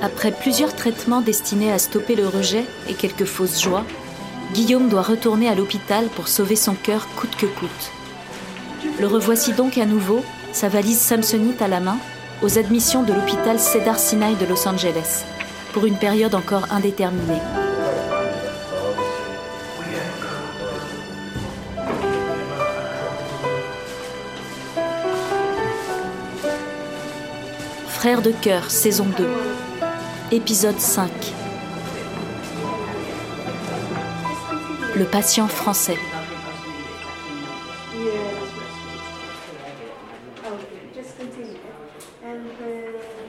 Après plusieurs traitements destinés à stopper le rejet et quelques fausses joies, Guillaume doit retourner à l'hôpital pour sauver son cœur coûte que coûte. Le revoici donc à nouveau, sa valise samsonite à la main, aux admissions de l'hôpital Cedar Sinai de Los Angeles, pour une période encore indéterminée. Frères de cœur, saison 2, épisode 5. Le patient français.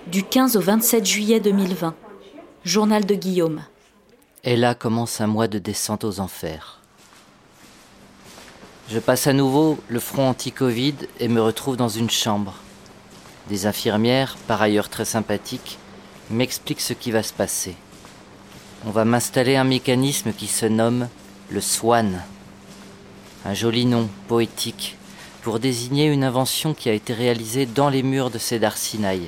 Du 15 au 27 juillet 2020. Journal de Guillaume. Et là commence un mois de descente aux enfers. Je passe à nouveau le front anti-Covid et me retrouve dans une chambre. Des infirmières, par ailleurs très sympathiques, m'expliquent ce qui va se passer. On va m'installer un mécanisme qui se nomme le SWAN. Un joli nom poétique pour désigner une invention qui a été réalisée dans les murs de Cedar Sinai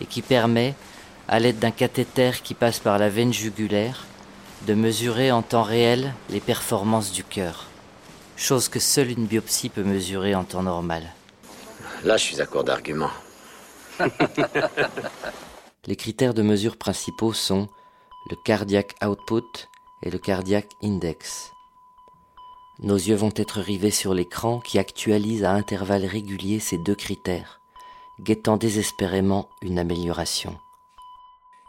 et qui permet, à l'aide d'un cathéter qui passe par la veine jugulaire, de mesurer en temps réel les performances du cœur. Chose que seule une biopsie peut mesurer en temps normal. Là, je suis à court d'arguments. les critères de mesure principaux sont le cardiac output et le cardiac index. Nos yeux vont être rivés sur l'écran qui actualise à intervalles réguliers ces deux critères guettant désespérément une amélioration.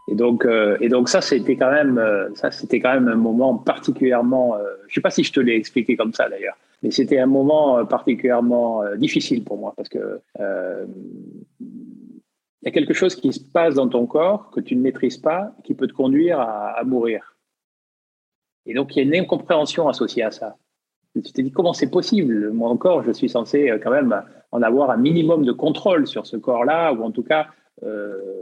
Et donc, euh, et donc ça, c'était quand même, euh, ça, c'était quand même un moment particulièrement. Euh, je ne sais pas si je te l'ai expliqué comme ça d'ailleurs, mais c'était un moment particulièrement difficile pour moi parce que il y a quelque chose qui se passe dans ton corps que tu ne maîtrises pas, qui peut te conduire à, mourir. Et donc, il y a une incompréhension associée à ça. Tu t'es dit comment c'est possible? Moi encore, je suis censé quand même en avoir un minimum de contrôle sur ce corps-là, ou en tout cas, euh,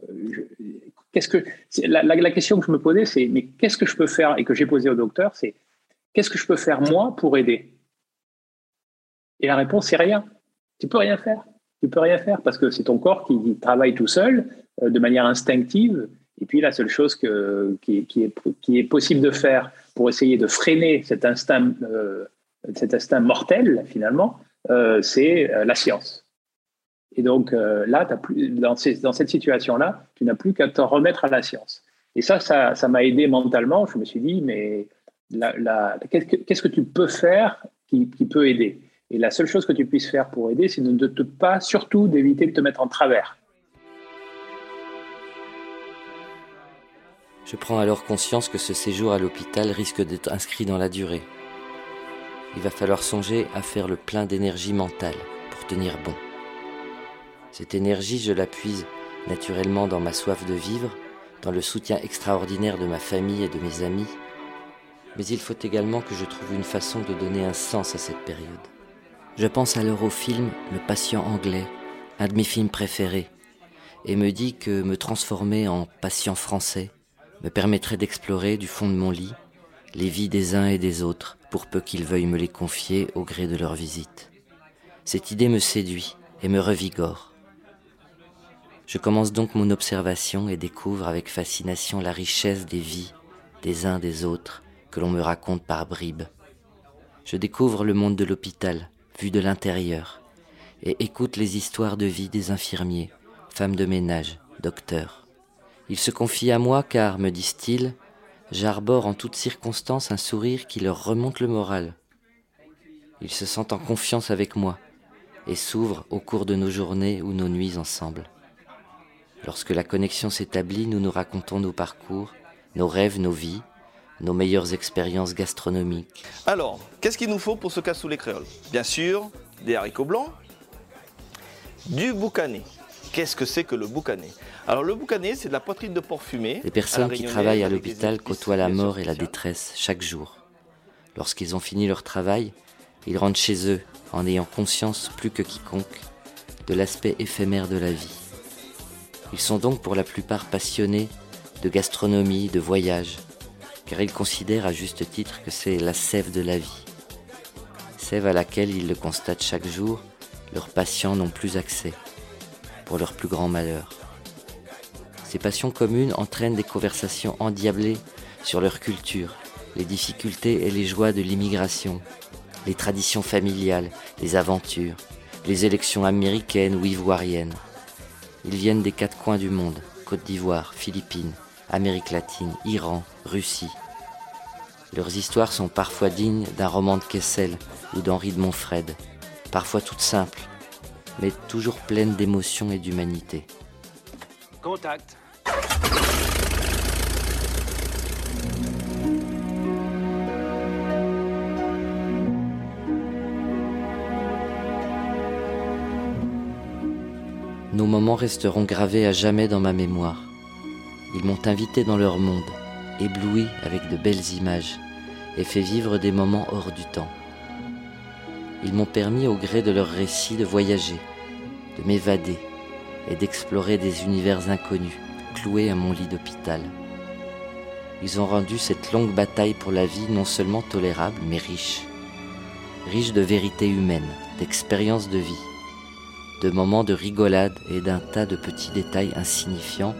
qu'est-ce que la, la, question que je me posais, c'est mais qu'est-ce que je peux faire et que j'ai posé au docteur, c'est qu'est-ce que je peux faire moi pour aider? Et la réponse c'est rien. Tu peux rien faire. Tu peux rien faire parce que c'est ton corps qui travaille tout seul euh, de manière instinctive. Et puis la seule chose qui, est, possible de faire pour essayer de freiner cet instinct, euh, cet instinct mortel finalement, euh, c'est la science. Et donc là, as plus, dans, cette situation-là, tu n'as plus qu'à te remettre à la science. Et ça, ça m'a aidé mentalement. Je me suis dit, mais qu'est-ce que tu peux faire qui, peut aider? Et la seule chose que tu puisses faire pour aider, c'est de ne pas, surtout, d'éviter de te mettre en travers. Je prends alors conscience que ce séjour à l'hôpital risque d'être inscrit dans la durée il va falloir songer à faire le plein d'énergie mentale pour tenir bon. Cette énergie, je la puise naturellement dans ma soif de vivre, dans le soutien extraordinaire de ma famille et de mes amis, mais il faut également que je trouve une façon de donner un sens à cette période. Je pense alors au film Le patient anglais, un de mes films préférés, et me dis que me transformer en patient français me permettrait d'explorer du fond de mon lit les vies des uns et des autres, pour peu qu'ils veuillent me les confier au gré de leur visite. Cette idée me séduit et me revigore. Je commence donc mon observation et découvre avec fascination la richesse des vies des uns des autres que l'on me raconte par bribes. Je découvre le monde de l'hôpital, vu de l'intérieur, et écoute les histoires de vie des infirmiers, femmes de ménage, docteurs. Ils se confient à moi car, me disent-ils, j'arbore en toutes circonstances un sourire qui leur remonte le moral. Ils se sentent en confiance avec moi et s'ouvrent au cours de nos journées ou nos nuits ensemble. Lorsque la connexion s'établit, nous nous racontons nos parcours, nos rêves, nos vies, nos meilleures expériences gastronomiques. Alors, qu'est-ce qu'il nous faut pour ce cassoulet créole Bien sûr, des haricots blancs, du boucané. Qu'est-ce que c'est que le boucané? Alors le boucané, c'est de la poitrine de porc fumé. Les personnes qui travaillent à l'hôpital côtoient la mort et la détresse chaque jour. Lorsqu'ils ont fini leur travail, ils rentrent chez eux en ayant conscience plus que quiconque de l'aspect éphémère de la vie. Ils sont donc pour la plupart passionnés de gastronomie, de voyage, car ils considèrent à juste titre que c'est la sève de la vie. Sève à laquelle ils le constatent chaque jour, leurs patients n'ont plus accès pour leur plus grand malheur. Ces passions communes entraînent des conversations endiablées sur leur culture, les difficultés et les joies de l'immigration, les traditions familiales, les aventures, les élections américaines ou ivoiriennes. Ils viennent des quatre coins du monde, Côte d'Ivoire, Philippines, Amérique latine, Iran, Russie. Leurs histoires sont parfois dignes d'un roman de Kessel ou d'Henri de Montfred, parfois toutes simples, mais toujours pleines d'émotion et d'humanité. Contact. Nos moments resteront gravés à jamais dans ma mémoire. M'ont invité dans leur monde, ébloui avec de belles images, et fait vivre des moments hors du temps. Ils m'ont permis au gré de leurs récits de voyager, de m'évader et d'explorer des univers inconnus, cloués à mon lit d'hôpital. Ils ont rendu cette longue bataille pour la vie non seulement tolérable, mais riche. Riche de vérités humaines, d'expériences de vie de moments de rigolade et d'un tas de petits détails insignifiants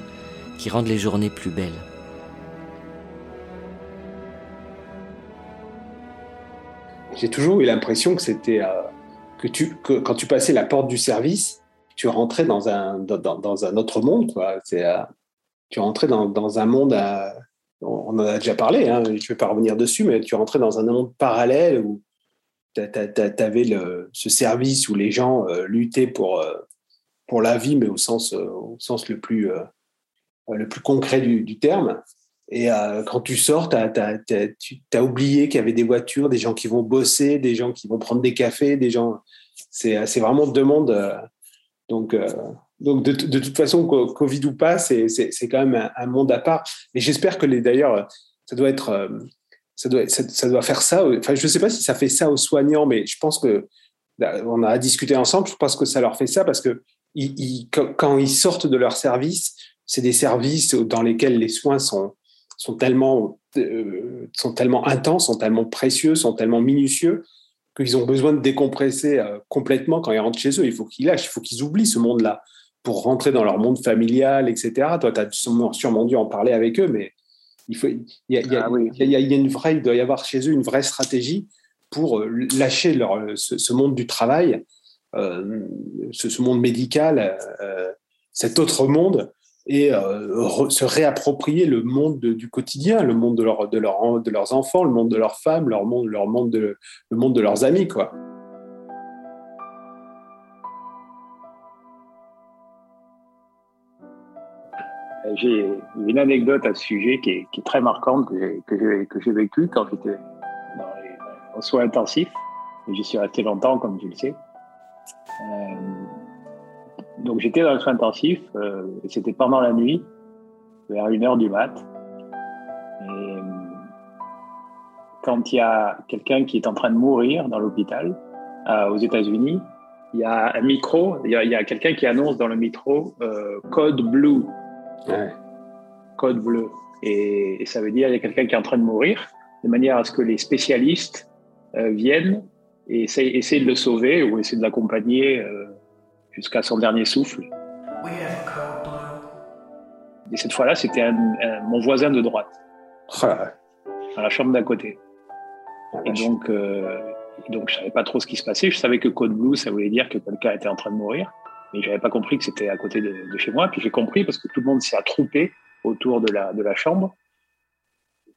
qui rendent les journées plus belles. J'ai toujours eu l'impression que c'était euh, que tu que quand tu passais la porte du service, tu rentrais dans un dans, un autre monde quoi. C'est euh, tu rentrais dans, dans un monde euh, on en a déjà parlé, hein, je ne vais pas revenir dessus, mais tu rentrais dans un monde parallèle où tu avais ce service où les gens luttaient pour, pour la vie, mais au sens, au sens le, plus, le plus concret du, terme. Et quand tu sors, tu as, oublié qu'il y avait des voitures, des gens qui vont bosser, des gens qui vont prendre des cafés, des gens. C'est vraiment deux mondes. donc, donc de, toute façon, Covid ou pas, c'est quand même un, monde à part. Et j'espère que d'ailleurs, ça doit être ça doit, ça, doit faire ça. Enfin, je ne sais pas si ça fait ça aux soignants, mais je pense que on a discuté ensemble. Je pense que ça leur fait ça parce que ils, quand ils sortent de leur service, c'est des services dans lesquels les soins sont, sont, tellement, euh, sont tellement intenses, sont tellement précieux, sont tellement minutieux qu'ils ont besoin de décompresser euh, complètement quand ils rentrent chez eux. Il faut qu'ils lâchent, il faut qu'ils oublient ce monde-là pour rentrer dans leur monde familial, etc. Toi, tu as sûrement dû en parler avec eux, mais il, faut, il, y a, il, y a, il, y a, une vraie, il doit y avoir chez eux une vraie stratégie pour euh, lâcher leur, ce, monde du travail, euh, ce, ce, monde médical, euh, cet autre monde, et euh, se réapproprier le monde de, du quotidien, le monde de, leur, de, leur, de leurs enfants, le monde de leurs femmes, leur monde, le monde de leurs amis. quoi. j'ai une anecdote à ce sujet qui est, très marquante que j'ai vécue quand j'étais en soins intensifs. J'y suis resté longtemps, comme tu le sais. Euh, donc j'étais dans le soin intensif, euh, et c'était pendant la nuit, vers une heure du mat. Et quand il y a quelqu'un qui est en train de mourir dans l'hôpital, euh, aux États-Unis, il y a un micro, il y a, quelqu'un qui annonce dans le micro code blue. Code bleu. Et, ça veut dire qu'il y a quelqu'un qui est en train de mourir, de manière à ce que les spécialistes euh, viennent et essayent, de le sauver ou essaient de l'accompagner euh, jusqu'à son dernier souffle. Et cette fois-là, c'était mon voisin de droite, dans la chambre d'à côté. Et donc, euh, donc, je savais pas trop ce qui se passait. Je savais que code blue, ça voulait dire que quelqu'un était en train de mourir mais j'avais pas compris que c'était à côté de, chez moi. Puis j'ai compris parce que tout le monde s'est attroupé autour de la, de la chambre.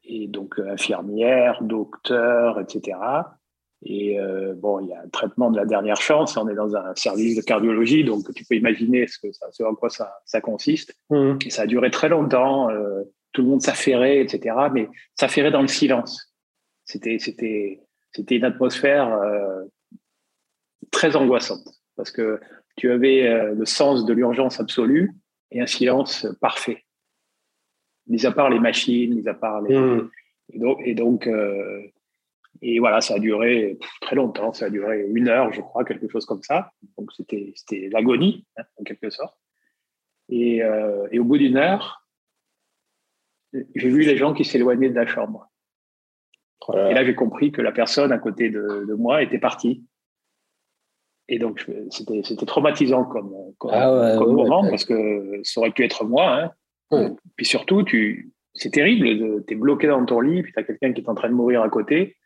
Et donc, euh, infirmière, docteur, etc. Et euh, bon, il y a un traitement de la dernière chance. On est dans un service de cardiologie, donc tu peux imaginer ce, que ça, ce en quoi ça, ça consiste. Mmh. Et ça a duré très longtemps. Euh, tout le monde s'affairait, etc. Mais s'affairait dans le silence. C'était, c'était, c'était une atmosphère très angoissante parce que tu avais euh, le sens de l'urgence absolue et un silence parfait. Mis à part les machines, mis à part les. Hmm. Et donc, euh, et, voilà, ça a duré très longtemps, ça a duré une heure, je crois, quelque chose comme ça. Donc c'était l'agonie, hein, en quelque sorte. Et, euh, et au bout d'une heure, j'ai vu les gens qui s'éloignaient de la chambre. Et là, j'ai compris que la personne à côté de, de moi était partie. Et donc, c'était traumatisant comme, comme, ah moment, parce que ça aurait pu être moi. Hein. Puis surtout, tu, c'est terrible, tu es bloqué dans ton lit, puis tu as quelqu'un qui est en train de mourir à côté.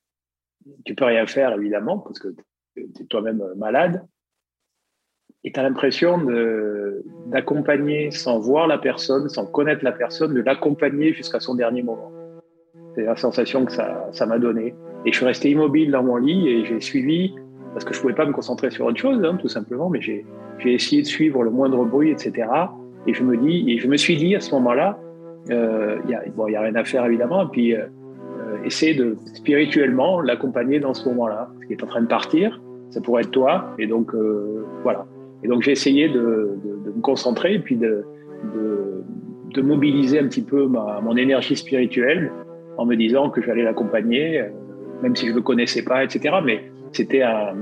Tu peux rien faire, évidemment, parce que tu es toi-même malade. Et tu as l'impression d'accompagner sans voir la personne, sans connaître la personne, de l'accompagner jusqu'à son dernier moment. C'est la sensation que ça m'a donné. Et je suis resté immobile dans mon lit et j'ai suivi, parce que je pouvais pas me concentrer sur autre chose, hein, tout simplement, mais j'ai essayé de suivre le moindre bruit, etc. Et je me dis, et je me suis dit à ce moment-là, euh, il bon, y a rien à faire évidemment, et puis euh, euh, essayer de spirituellement l'accompagner dans ce moment-là, parce qu'il est en train de partir, ça pourrait être toi, et donc voilà. Et donc j'ai essayé de, de, de, me concentrer et puis de, de, mobiliser un petit peu ma, mon énergie spirituelle en me disant que j'allais l'accompagner même si je ne le connaissais pas, etc. Mais c'était un,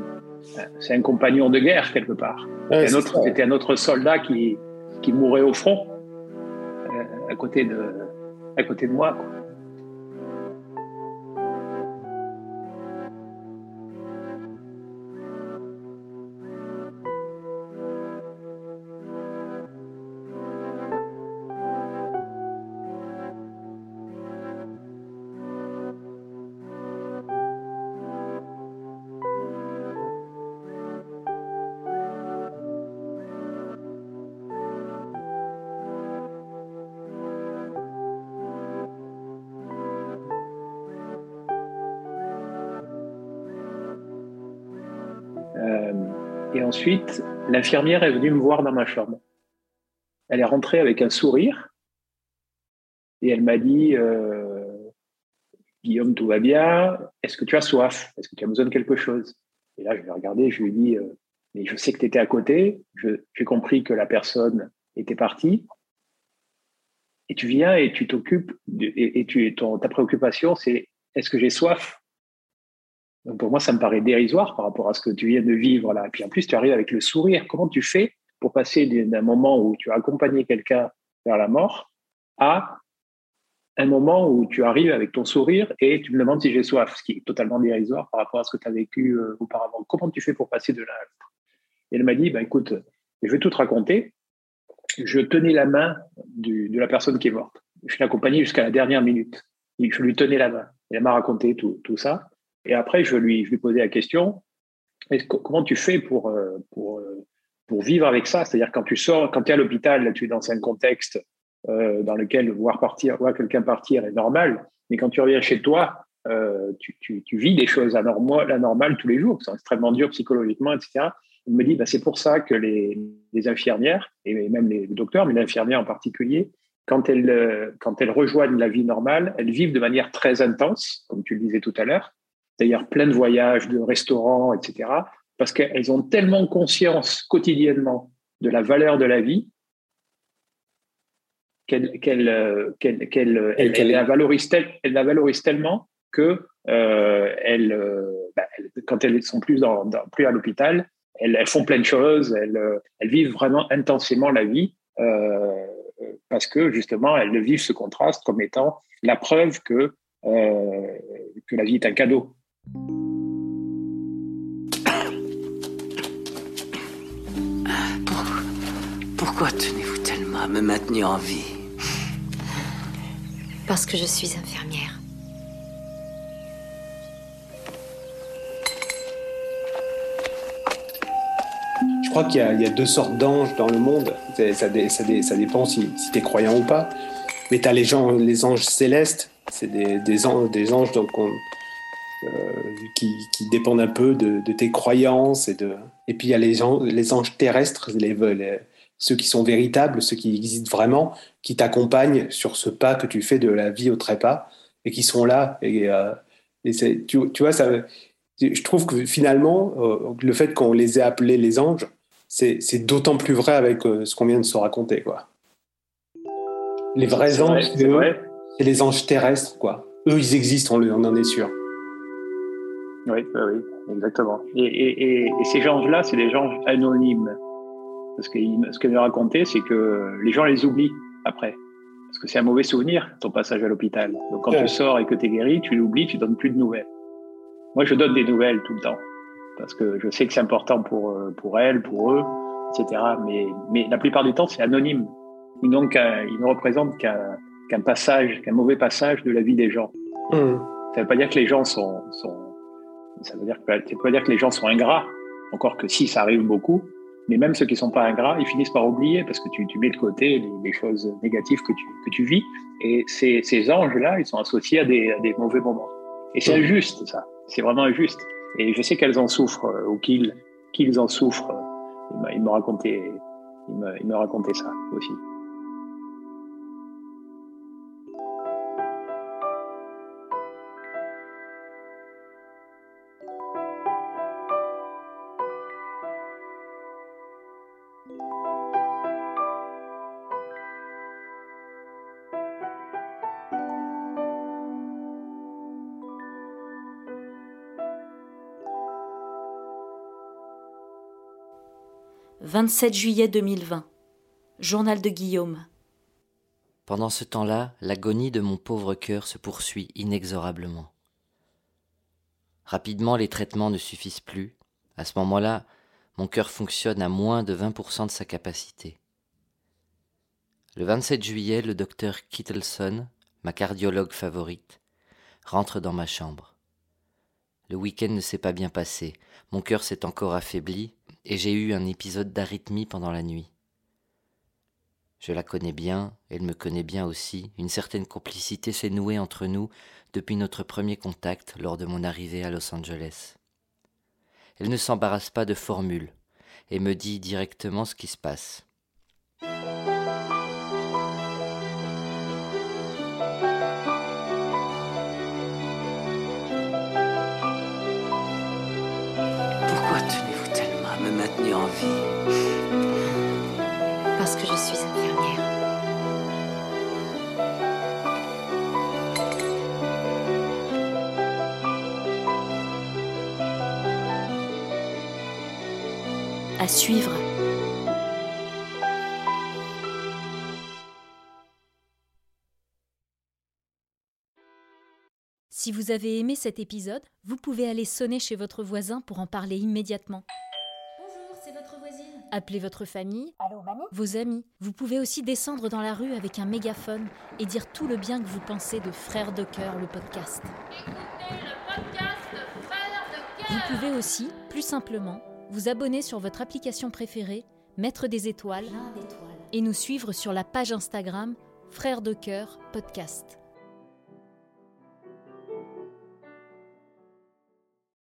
c'est un compagnon de guerre quelque part. c'était un autre soldat qui, qui mourait au front euh, à, côté de, à côté de moi. Ensuite, l'infirmière est venue me voir dans ma chambre. Elle est rentrée avec un sourire et elle m'a dit euh, Guillaume, tout va bien. Est-ce que tu as soif? Est-ce que tu as besoin de quelque chose Et là, je l'ai regardé, je lui ai dit euh, Mais je sais que tu étais à côté. J'ai compris que la personne était partie. Et tu viens et tu t'occupes, et, ta préoccupation, c'est Est-ce que j'ai soif? Donc pour moi, ça me paraît dérisoire par rapport à ce que tu viens de vivre là. Et puis en plus, tu arrives avec le sourire. Comment tu fais pour passer d'un moment où tu as accompagné quelqu'un vers la mort à un moment où tu arrives avec ton sourire et tu me demandes si j'ai soif, ce qui est totalement dérisoire par rapport à ce que tu as vécu euh, auparavant. Comment tu fais pour passer de là à l'autre? Et elle m'a dit, bah, écoute, je vais tout te raconter. Je tenais la main de la personne qui est morte. Je l'ai accompagnée jusqu'à la dernière minute. Je lui tenais la main. elle m'a raconté tout, tout ça. Et après, je lui, posais la question comment tu fais pour, euh, euh, pour vivre avec ça? C'est-à-dire, quand tu sors, quand tu es à l'hôpital, tu es dans un contexte euh, dans lequel voir, voir quelqu'un partir est normal, mais quand tu reviens chez toi, tu, vis des choses anormales, anormales tous les jours, qui sont extrêmement dures psychologiquement, etc. Il me dit, bah, c'est pour ça que les, infirmières, et même les docteurs, mais l'infirmière en particulier, quand elles rejoignent la vie normale, elles vivent de manière très intense, comme tu le disais tout à l'heure, d'ailleurs plein de voyages, de restaurants, etc. Parce qu'elles ont tellement conscience quotidiennement de la valeur de la vie qu'elles la valorisent tellement que euh, bah, quand elles sont plus, dans, plus à l'hôpital, elles, font plein de choses, elles, vivent vraiment intensément la vie euh, parce que justement, elles vivent ce contraste comme étant la preuve que, euh, que la vie est un cadeau. Pourquoi, tenez-vous tellement à me maintenir en vie? Parce que je suis infirmière. Je crois qu'il y, a deux sortes d'anges dans le monde. Ça, ça, dépend si, si tu es croyant ou pas. Mais tu as les, gens, les anges célestes, c'est des, anges, des anges donc on, euh, qui, dépendent un peu de, tes croyances. Et, de... et puis il y a les, les anges terrestres, les, ceux qui sont véritables, ceux qui existent vraiment, qui t'accompagnent sur ce pas que tu fais de la vie au trépas et qui sont là. Et, euh, tu, tu, vois, ça, je trouve que finalement, euh, le fait qu'on les ait appelés les anges, c'est d'autant plus vrai avec ce qu'on vient de se raconter. Quoi. Les vrais anges, c'est les anges terrestres. Quoi. Eux, ils existent, on, on en est sûr. Oui, oui, exactement. Et, ces anges-là, c'est des anges anonymes. Parce que ce qu'elle me racontait, c'est que les gens les oublient après. Parce que c'est un mauvais souvenir, ton passage à l'hôpital. Donc quand tu sors et que tu es guéri, tu l'oublies, tu donnes plus de nouvelles. Moi, je donne des nouvelles tout le temps. Parce que je sais que c'est important pour, euh, pour elles, pour eux, etc. Mais, mais la plupart du temps, c'est anonyme. Ils, ne représentent qu'un passage, qu'un mauvais passage de la vie des gens. Hmm. Ça ne veut pas dire que les gens sont, ça veut dire que, ça veut pas dire que les gens sont ingrats, encore que si ça arrive beaucoup, mais même ceux qui sont pas ingrats, ils finissent par oublier parce que tu, tu mets de côté les, choses négatives que tu, que tu vis. Et ces, ces anges-là, ils sont associés à des, à des mauvais moments. Et c'est injuste, ça. C'est vraiment injuste. Et je sais qu'elles en souffrent, euh, ou qu'ils qu'ils en souffrent. Il me racontait, il me, il me racontait ça aussi. 27 juillet 2020. Journal de Guillaume. Pendant ce temps-là, l'agonie de mon pauvre cœur se poursuit inexorablement. Rapidement, les traitements ne suffisent plus. À ce moment-là, mon cœur fonctionne à moins de 20% de sa capacité. Le 27 juillet, le docteur Kittleson, ma cardiologue favorite, rentre dans ma chambre. Le week-end ne s'est pas bien passé, mon cœur s'est encore affaibli, et j'ai eu un épisode d'arythmie pendant la nuit. Je la connais bien, elle me connaît bien aussi, une certaine complicité s'est nouée entre nous depuis notre premier contact lors de mon arrivée à Los Angeles. Elle ne s'embarrasse pas de formules et me dit directement ce qui se passe. Suivre. Si vous avez aimé cet épisode, vous pouvez aller sonner chez votre voisin pour en parler immédiatement. Appelez votre famille, vos amis. Vous pouvez aussi descendre dans la rue avec un mégaphone et dire tout le bien que vous pensez de Frères de Cœur, le podcast. Écoutez le podcast Frères de Cœur. Vous pouvez aussi, plus simplement, vous abonner sur votre application préférée, mettre des étoiles et nous suivre sur la page Instagram Frères de Cœur Podcast.